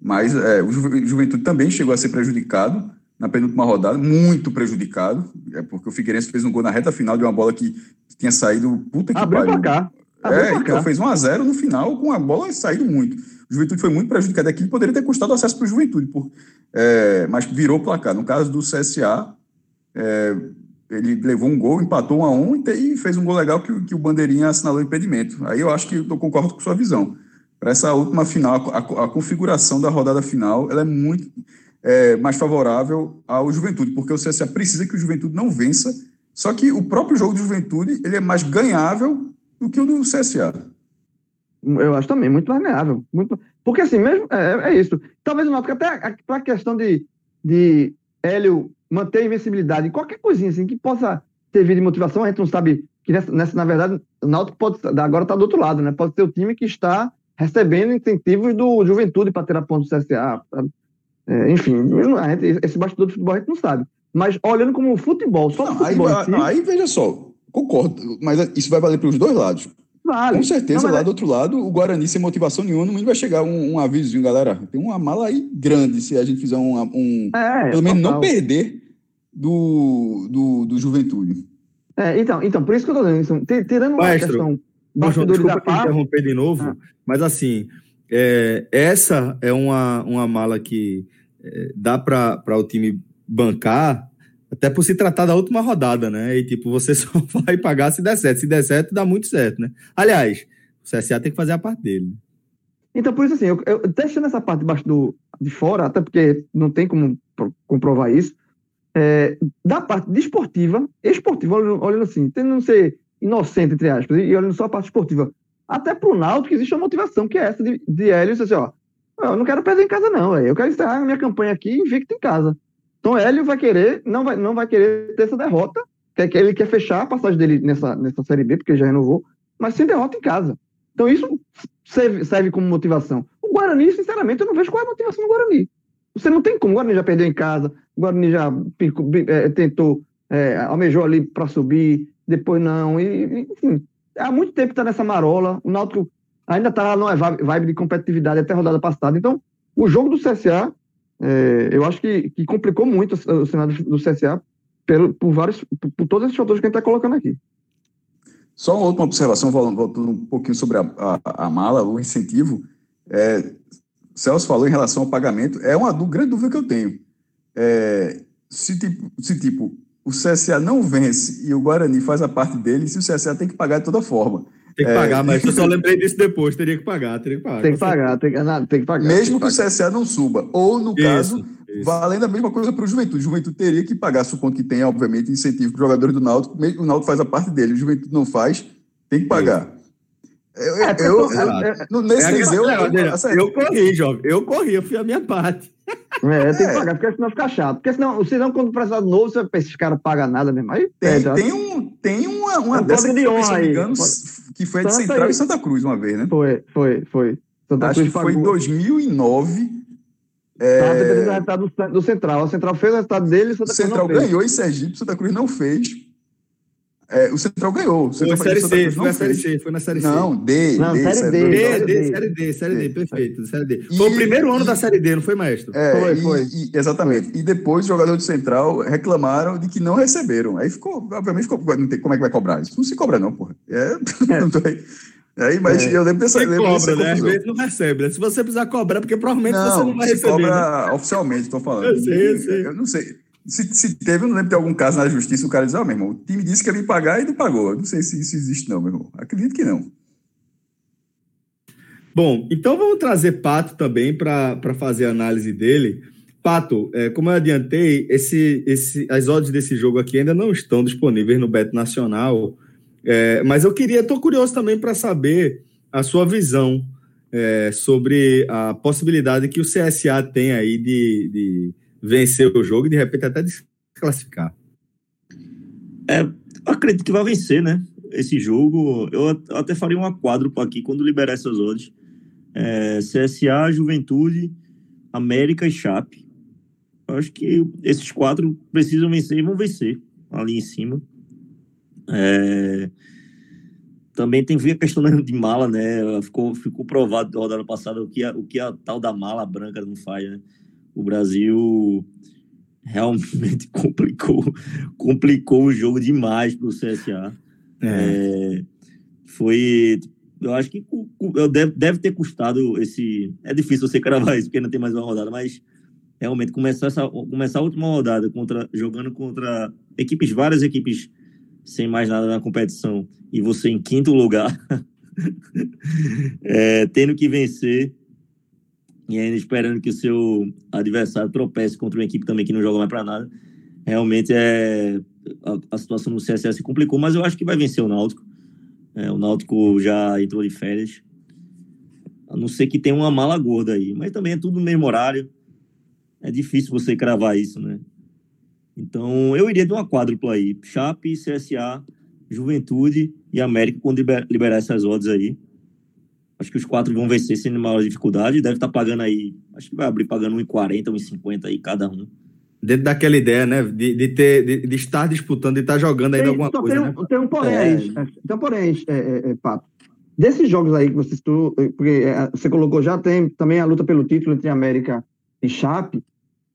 Mas é, o Juventude também chegou a ser prejudicado na penúltima rodada, muito prejudicado, é porque o Figueirense fez um gol na reta final de uma bola que tinha saído puta que Abriu pariu. Pra cá. Abriu é, então fez 1 a 0 no final com a bola saindo muito. O Juventude foi muito prejudicado aqui, poderia ter custado acesso para o Juventude, por, é, mas virou placar. No caso do CSA, é, ele levou um gol, empatou um a um e, fez um gol legal que, que o Bandeirinha assinalou impedimento. Aí eu acho que eu concordo com sua visão para essa última final, a, a, configuração da rodada final, ela é muito é, mais favorável ao Juventude, porque o CSA precisa que o Juventude não vença, só que o próprio jogo do Juventude ele é mais ganhável do que o do CSA. Eu acho também, muito mais ganhável. Muito... Porque assim, mesmo, é, é isso. Talvez o Náutico, até para a questão de, de Hélio manter a invencibilidade, qualquer coisinha assim que possa servir de motivação, a gente não sabe que nessa, nessa na verdade, o Náutico pode, agora está do outro lado, né? Pode ser o time que está recebendo incentivos do Juventude para tirar ponto do CSA. É, enfim, gente, esse bastidor do futebol a gente não sabe. Mas olhando como futebol, só não, futebol aí, si, aí, veja só, concordo, mas isso vai valer para os dois lados. Vale. Com certeza, não, lá é... do outro lado, o Guarani, sem motivação nenhuma, no mínimo vai chegar um, um avisozinho, galera. Tem uma mala aí grande se a gente fizer um. um é, pelo menos não perder do, do, do Juventude. É, então, então, por isso que eu estou dizendo, tirando uma Maestro, questão João, desculpa te interromper de novo, ah. mas assim, é, essa é uma, uma mala que é, dá para o time bancar, até por se tratar da última rodada, né? E tipo, você só vai pagar se der certo. Se der certo, dá muito certo, né? Aliás, o CSA tem que fazer a parte dele. Então, por isso assim, eu, eu deixando essa parte debaixo do, de fora, até porque não tem como comprovar isso, é, da parte desportiva, esportiva, olhando, olhando assim, não ser inocente, entre aspas, e olhando só a parte esportiva. Até pro Náutico existe uma motivação, que é essa de, de Hélio, assim, ó, eu não quero perder em casa não, eu quero encerrar a minha campanha aqui invicto em casa. Então Hélio vai querer, não vai, não vai querer ter essa derrota, quer, ele quer fechar a passagem dele nessa, nessa Série B, porque já renovou, mas sem derrota em casa. Então isso serve, serve como motivação. O Guarani, sinceramente, eu não vejo qual é a motivação do Guarani. Você não tem como. O Guarani já perdeu em casa, o Guarani já é, tentou, é, almejou ali para subir, depois não. E, enfim, há muito tempo está nessa marola. O Náutico ainda está numa vibe de competitividade até a rodada passada. Então, o jogo do CSA, é, eu acho que, que, complicou muito o cenário do CSA pelo, por, vários, por, por todos esses fatores que a gente está colocando aqui. Só uma última observação, voltando um pouquinho sobre a, a, a mala, o incentivo. É, Celso falou em relação ao pagamento, é uma grande dúvida que eu tenho. É, se, tipo, se, tipo, o CSA não vence e o Guarani faz a parte dele, se o CSA tem que pagar de toda forma. Tem que pagar, é... mas eu só lembrei disso depois, teria que pagar, teria que pagar. Tem que pagar, tem que, não, tem que pagar. Mesmo que, que o CSA não suba, ou no isso, caso, isso. valendo a mesma coisa para o Juventude. O Juventude teria que pagar, supondo que tenha, obviamente, incentivo para os jogadores do Náutico, o Náutico faz a parte dele, o Juventude não faz, tem que pagar. Eu, é, eu, eu, eu, nesse é, eu, eu, eu, corri, jovem, eu corri, eu fiz a minha parte. É, tem que pagar, porque senão fica chato. Porque senão, senão quando precisar de novo, você esses caras pagam nada mesmo. Aí Tem, perde, tem, um, tem uma, uma Um dessa que de foi, se não me engano, que foi a de Santa Central aí. e Santa Cruz uma vez, né? Foi, foi, foi. Santa Acho que Cruz foi em pagou. 2009. Tava É, dependendo do resultado do, Central. O Central fez o resultado dele e Santa Cruz Central ganhou em Sergipe, Santa Cruz não fez. É, o Central ganhou. O Foi Central na Série C, foi não na Série. C, foi na Série C. Não, D, Não, D, Série Série D. D. D, Série D, D. Série D, Série D, D. perfeito, Série D. E- Foi o primeiro ano e- da Série D, não foi, maestro? É, Foi, e- foi. e- exatamente. E depois os jogadores do Central reclamaram de que não receberam. Aí ficou, obviamente, ficou, não tem, como é que vai cobrar isso? Não se cobra, não, porra. É, não tô aí. Aí, mas É. eu lembro dessa, Você lembro dessa cobra, né? Às vezes não recebe, né? Se você precisar cobrar, porque provavelmente você não Não, vai se receber. cobra né? oficialmente, estou falando. Eu sei, eu sei. Eu não sei. Se, se teve, eu não lembro de algum caso na justiça, o cara diz, ó, meu irmão, o time disse que ia me pagar e não pagou. Eu não sei se isso existe, não, meu irmão. Acredito que não. Bom, então vamos trazer Pato também para fazer a análise dele. Pato, é, como eu adiantei, esse, esse, as odds desse jogo aqui ainda não estão disponíveis no Beto Nacional, é, mas eu queria, estou curioso também para saber a sua visão é, sobre a possibilidade que o CSA tem aí de, de vencer o jogo e de repente até desclassificar. Eu acredito que vai vencer, né? Esse jogo. Eu at- até faria uma quádrupla aqui quando liberar essas odds. É, CSA, Juventude, América e Chape. Eu acho que esses quatro precisam vencer e vão vencer ali em cima. É, também tem a questão né, de mala, né? Ficou, ficou provado da rodada passada o que, a, o que a tal da mala branca não faz, né? O Brasil realmente complicou, complicou o jogo demais para o CSA. É, foi. Eu acho que deve, deve ter custado esse. É difícil você cravar isso, porque não tem mais uma rodada, mas realmente começar, essa, começar a última rodada contra, jogando contra equipes, várias equipes sem mais nada na competição, e você em quinto lugar, é, tendo que vencer e ainda esperando que o seu adversário tropece contra uma equipe também que não joga mais para nada. Realmente é a, a situação no CSS se complicou, mas eu acho que vai vencer o Náutico. É, o Náutico já entrou de férias. A não ser que tenha uma mala gorda aí, mas também é tudo no mesmo horário. É difícil você cravar isso, né? Então, eu iria de uma quádrupla aí. Chape, CSA, Juventude e América, quando liber- liberar essas odds aí. Acho que os quatro vão vencer sem maior dificuldade. Deve estar pagando aí. Acho que vai abrir pagando 1,40, 1,50 aí cada um. Dentro daquela ideia, né? De, de, ter, de, de estar disputando, de estar jogando ainda Tem, alguma só coisa, tem, né? um, tem um porém É. aí. Tem um porém aí, é, é, é, Pato. Desses jogos aí que você citou, eh, porque é, você colocou já, tem também a luta pelo título entre América e Chape.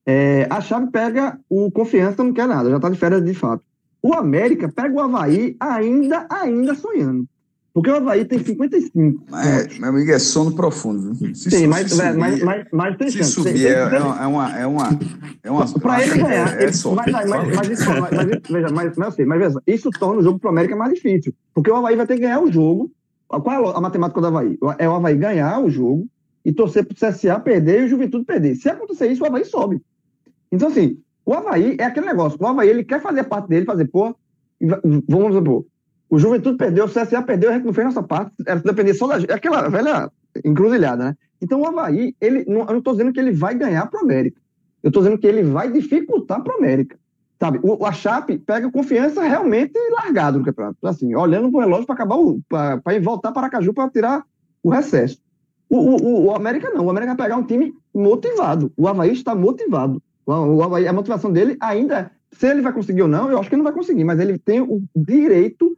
É, a Chape pega o Confiança, não quer nada, já tá de férias de fato. O América pega o Havaí ainda, ainda sonhando. Porque o Havaí tem 55. Mas, meu amigo, é sono profundo. Se, Sim, se mas, subir- mas, mas, mas tem se chance. subir Tem- é, tem- é uma. É uma, é uma, é Pra ele ganhar, é, ele- sorte. mas, mas, mas, isso, mas, veja, mas, mas, assim, mas veja, isso torna o jogo pro América mais difícil. Porque o Havaí vai ter que ganhar o jogo. Qual é a matemática do Havaí? É o Havaí ganhar o jogo e torcer pro CSA perder e o Juventude perder. Se acontecer isso, o Havaí sobe. Então, assim, o Havaí é aquele negócio. O Havaí, ele quer fazer a parte dele, fazer, pô, va- vamos supor, o Juventude perdeu, o CSA perdeu, a gente não fez nossa parte, era depender só da gente. Aquela velha encruzilhada, né? Então, o Havaí, ele, não, eu não tô dizendo que ele vai ganhar pro América. Eu tô dizendo que ele vai dificultar pro América. Sabe? O, a Chape pega confiança realmente largado no campeonato. Assim, olhando pro relógio para acabar o. para voltar para Aracaju para tirar o recesso. O, o, o- o América não. O América vai pegar um time motivado. O Havaí está motivado. O, o Havaí, a motivação dele ainda. é- Se ele vai conseguir ou não, eu acho que ele não vai conseguir, mas ele tem o direito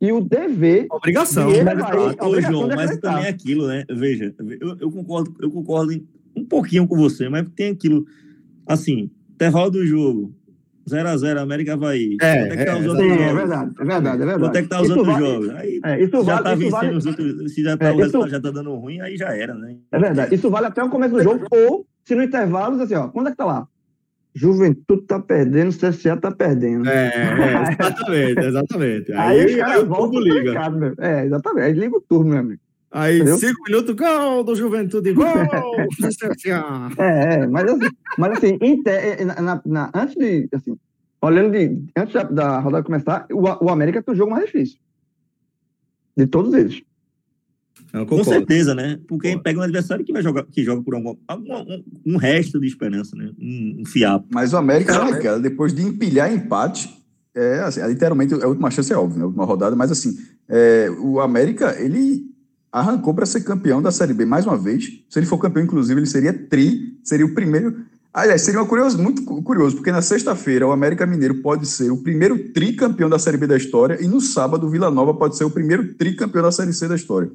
e o dever. Obrigação. E ele né? vai- Ô, obrigação João, de mas também é aquilo, né? Veja, eu, eu concordo, eu concordo um pouquinho com você, mas tem aquilo. Assim, intervalo do jogo, 0x0, América Havaí. É, Quanto é que tá é, Sim, é jogos? verdade, é verdade, é verdade. Quanto é que tá os Isso outros vale- jogos? Aí É, isso já vale, tá vencendo vale, os outros. Se já tá, É, o isso- já tá dando ruim, aí já era, né? É verdade. Isso vale até o começo do jogo. Ou, se no intervalo, assim, ó, quando é que tá lá? Juventude tá perdendo, o CSA tá perdendo. É, é, exatamente, exatamente. Aí, Aí, aí, caras o turbo liga. mercado. É, exatamente. Aí liga o turno, meu amigo. Aí, Entendeu? cinco minutos, gol do Juventude, gol! CSA. É, é, mas assim, mas assim te- é, na, na- na- antes de, assim, olhando de, antes da, da rodada começar, o, o América tem o jogo mais difícil. De todos eles. Com certeza, né? Porque pega um adversário que vai jogar, que joga por algum, algum um, um, resto de esperança, né? Um, um fiapo. Mas o América é naquela, depois de empilhar empate, é, assim, literalmente a última chance é óbvio, né? A última rodada, mas assim, é, o América, ele arrancou para ser campeão da Série B mais uma vez. Se ele for campeão, inclusive, ele seria tri, seria o primeiro. Aliás, seria uma curioso, muito curioso, porque na sexta-feira o América Mineiro pode ser o primeiro tricampeão da Série B da história e no sábado o Vila Nova pode ser o primeiro tricampeão da Série C da história.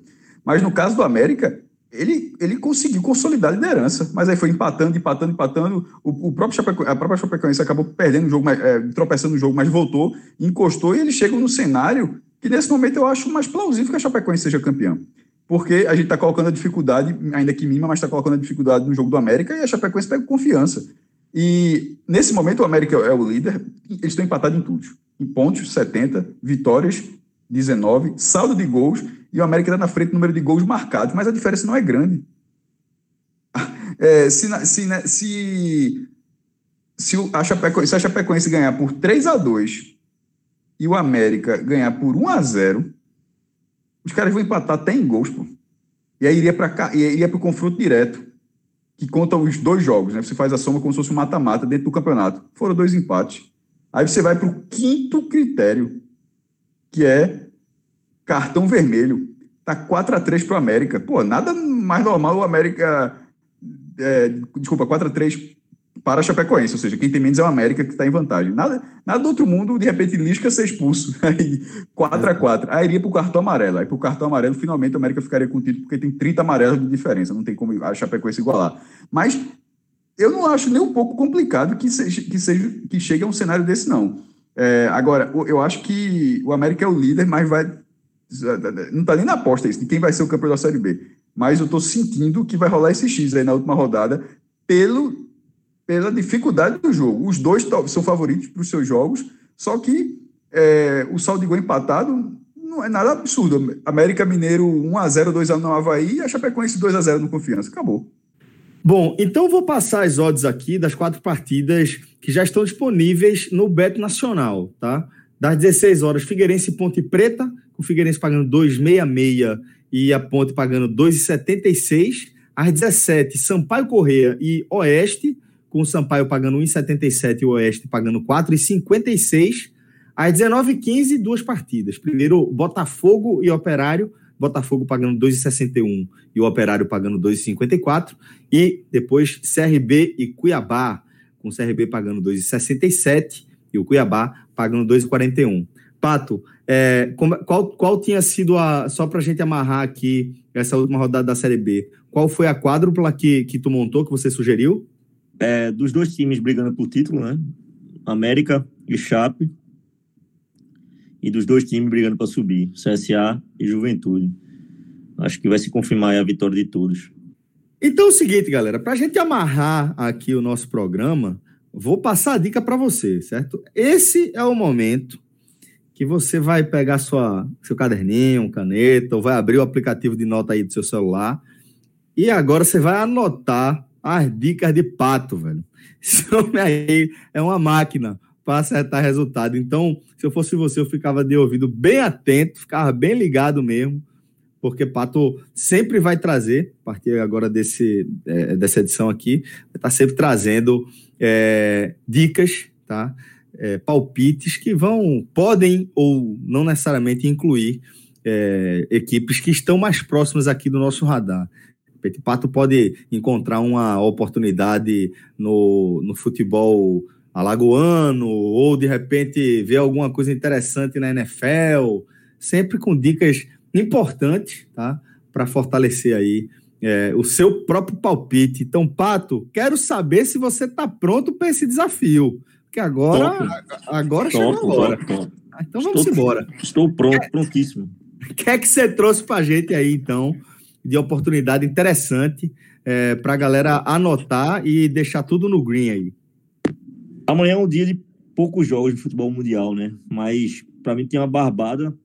Mas no caso do América, ele, ele conseguiu consolidar a liderança, mas aí foi empatando, empatando, empatando. O, o próprio a própria Chapecoense acabou perdendo o jogo, é, tropeçando no jogo, mas voltou, encostou e eles chegam no cenário que nesse momento eu acho mais plausível que a Chapecoense seja campeão porque a gente está colocando a dificuldade, ainda que mínima, mas está colocando a dificuldade no jogo do América e a Chapecoense pega confiança. E nesse momento o América é o líder, eles estão empatados em tudo. Em pontos, 70, vitórias, 19, saldo de gols, e o América está na frente número de gols marcados, mas a diferença não é grande. É, se, se, se, se, a Chapecoense, se a Chapecoense ganhar por 3 a 2 e o América ganhar por 1 a 0 os caras vão empatar até em gols, pô. E aí iria para iria para o confronto direto, que conta os dois jogos, né? Você faz a soma como se fosse um mata-mata dentro do campeonato. Foram dois empates. Aí você vai para o quinto critério, que é cartão vermelho. Tá 4 a 3 para o América. Pô, nada mais normal o América. É, desculpa, 4 a 3 para a Chapecoense, ou seja, quem tem menos é o América que está em vantagem. Nada, nada do outro mundo, de repente, Lisca ser expulso. Aí, 4 a 4 Aí iria para o cartão amarelo. Aí, para o cartão amarelo, finalmente, o América ficaria com o título, porque tem 30 amarelos de diferença. Não tem como a Chapecoense igualar. Mas eu não acho nem um pouco complicado que, seja, que, seja, que chegue a um cenário desse, não. É, agora, eu acho que o América é o líder, mas vai. Não está nem na aposta isso, de quem vai ser o campeão da Série B. Mas eu estou sentindo que vai rolar esse X aí na última rodada, pelo pela dificuldade do jogo. Os dois são favoritos para os seus jogos, só que é, o saldo de gol empatado não é nada absurdo. América Mineiro 1x0, 2x1 no Havaí e a Chapecoense 2x0 no Confiança. Acabou. Bom, então vou passar as odds aqui das quatro partidas que já estão disponíveis no Bet Nacional, tá? Das 16 horas, Figueirense e Ponte Preta, com o Figueirense pagando 2,66 e a Ponte pagando 2,76. Às 17, Sampaio Correia e Oeste, com o Sampaio pagando 1,77 e o Oeste pagando 4,56. Às 19h15, duas partidas. Primeiro, Botafogo e Operário. Botafogo pagando 2,61 e o Operário pagando 2,54. E depois, CRB e Cuiabá, com o CRB pagando 2,67 e o Cuiabá pagando 2,41. Pato, é, qual, qual tinha sido a. Só para a gente amarrar aqui essa última rodada da Série B, qual foi a quádrupla que, que tu montou, que você sugeriu? é, dos dois times brigando por título, né? América e Chape. E dos dois times brigando para subir, CSA e Juventude. Acho que vai se confirmar a vitória de todos. Então é o seguinte, galera, para a gente amarrar aqui o nosso programa, vou passar a dica para você, certo? Esse é o momento que você vai pegar sua, seu caderninho, caneta, ou vai abrir o aplicativo de nota aí do seu celular, e agora você vai anotar as dicas de pato, velho. Esse homem aí é uma máquina para acertar resultado. Então, se eu fosse você, eu ficava de ouvido bem atento, ficava bem ligado mesmo, porque Pato sempre vai trazer, a partir agora desse, é, dessa edição aqui, está sempre trazendo é, dicas, tá? É, palpites que vão, podem ou não necessariamente incluir é, equipes que estão mais próximas aqui do nosso radar Pato pode encontrar uma oportunidade no, no futebol alagoano, ou de repente ver alguma coisa interessante na NFL, sempre com dicas importantes, tá? Para fortalecer aí é, o seu próprio palpite. Então, Pato, quero saber se você está pronto para esse desafio. Porque agora, top. agora top, chegou a hora. Top, então vamos estou, embora. Estou pronto, prontíssimo. O que é que você trouxe para a gente aí, então? de oportunidade interessante é, para a galera anotar e deixar tudo no green aí. Amanhã é um dia de poucos jogos de futebol mundial, né? Mas para mim tem uma barbada,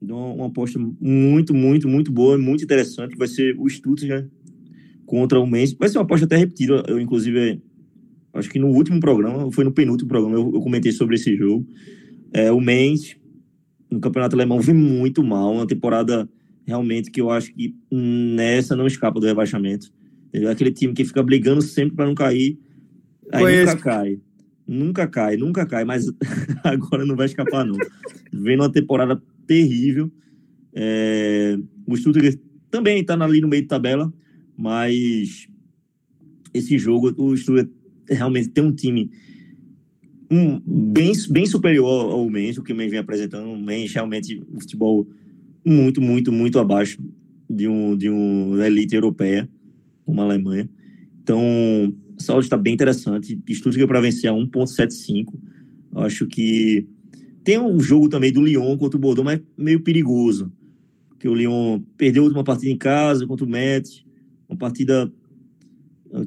uma, uma aposta muito, muito, muito boa, muito interessante, que vai ser o Stuttgart né? contra o Mainz. Vai ser uma aposta até repetida, eu inclusive acho que no último programa, foi no penúltimo programa, eu, eu comentei sobre esse jogo. É, o Mainz, no campeonato alemão, vem muito mal, uma temporada realmente que eu acho que nessa não escapa do rebaixamento. Entendeu? Aquele time que fica brigando sempre para não cair, aí Conheço. nunca cai. Nunca cai, nunca cai, mas agora não vai escapar, não. Vem uma temporada terrível. É, o Stuttgart também está ali no meio de tabela, mas esse jogo, o Stuttgart realmente tem um time um, bem, bem superior ao Mendes, o que o Mendes vem apresentando. O Mendes realmente um futebol muito, muito, muito abaixo de um, de um elite europeia, como a Alemanha. Então, essa odd está bem interessante. Stuttgart para vencer a 1.75. Acho que tem um jogo também do Lyon contra o Bordeaux, mas meio perigoso. Porque o Lyon perdeu a última partida em casa contra o Metz. Uma partida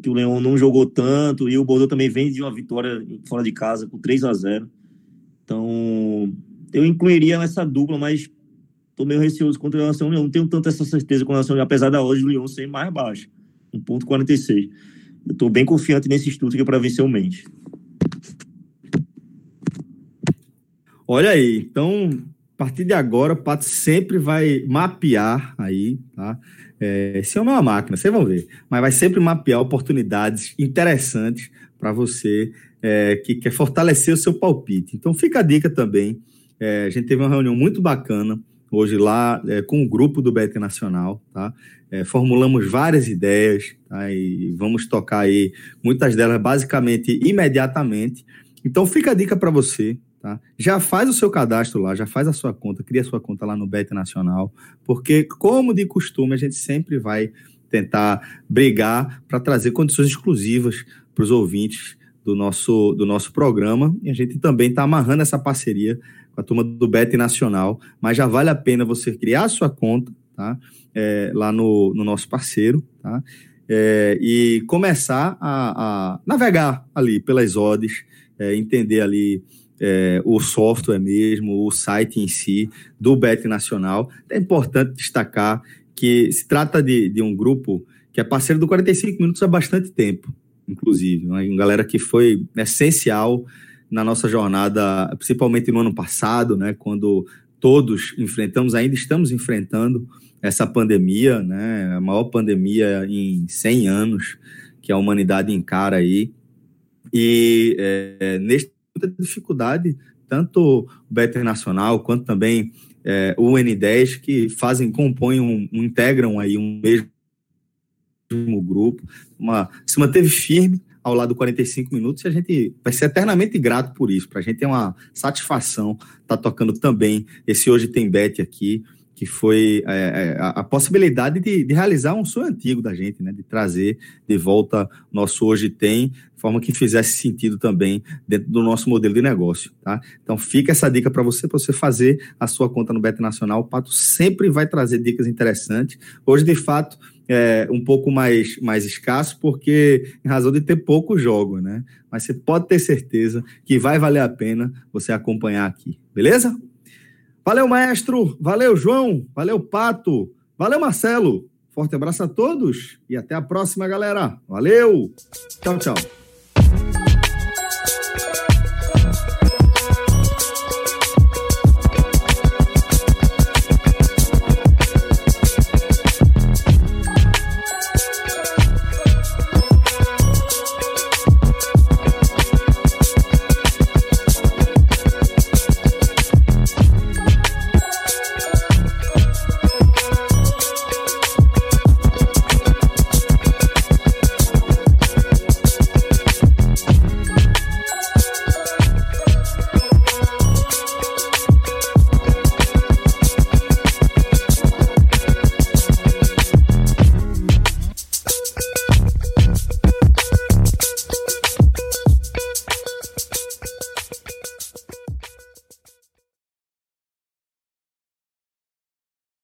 que o Leão não jogou tanto, e o Bordeaux também vem de uma vitória fora de casa com 3 a 0 Então, eu incluiria nessa dupla, mas estou meio receoso contra Nação Leão. Não tenho tanta essa certeza com Nação Leão, apesar da hoje do Leão ser mais baixa, 1,46. Eu estou bem confiante nesse estudo que é para vencer o Mendes. Olha aí, então, a partir de agora, o Pato sempre vai mapear aí, tá? É, esse é uma máquina, vocês vão ver. Mas vai sempre mapear oportunidades interessantes para você é, que quer fortalecer o seu palpite. Então fica a dica também. É, a gente teve uma reunião muito bacana hoje lá é, com o grupo do Bet Nacional, tá? É, formulamos várias ideias tá? e vamos tocar aí muitas delas basicamente imediatamente. Então fica a dica para você Tá? Já faz o seu cadastro lá, já faz a sua conta, cria a sua conta lá no Bet Nacional, porque, como de costume, a gente sempre vai tentar brigar para trazer condições exclusivas para os ouvintes do nosso, do nosso programa. E a gente também está amarrando essa parceria a turma do Bet Nacional, mas já vale a pena você criar a sua conta tá? É, lá no, no nosso parceiro, tá? É, e começar a, a, navegar ali pelas odds, é, entender ali é, o software mesmo, o site em si do Bet Nacional. É importante destacar que se trata de, de um grupo que é parceiro do 45 Minutos há bastante tempo, inclusive. Né? Uma galera que foi essencial na nossa jornada, principalmente no ano passado, né, quando todos enfrentamos, ainda estamos enfrentando essa pandemia, né, a maior pandemia em 100 anos que a humanidade encara aí. E é, dificuldade, tanto o Better Nacional quanto também é, o N10, que fazem, compõem, um, integram aí um mesmo grupo, uma, se manteve firme ao lado do 45 minutos e a gente vai ser eternamente grato por isso. Para a gente é uma satisfação estar tá tocando também esse Hoje Tem Bet aqui, que foi é, é, a, a, possibilidade de, de, realizar um sonho antigo da gente, né? De trazer de volta nosso Hoje Tem, de forma que fizesse sentido também dentro do nosso modelo de negócio, tá? Então fica essa dica para você, para você fazer a sua conta no Beto Nacional. O Pato sempre vai trazer dicas interessantes. Hoje, de fato, é um pouco mais, mais escasso, porque em razão de ter pouco jogo, né? Mas você pode ter certeza que vai valer a pena você acompanhar aqui, beleza? Valeu, maestro. Valeu, João. Valeu, Pato. Valeu, Marcelo. Forte abraço a todos e até a próxima, galera. Valeu. Tchau, tchau.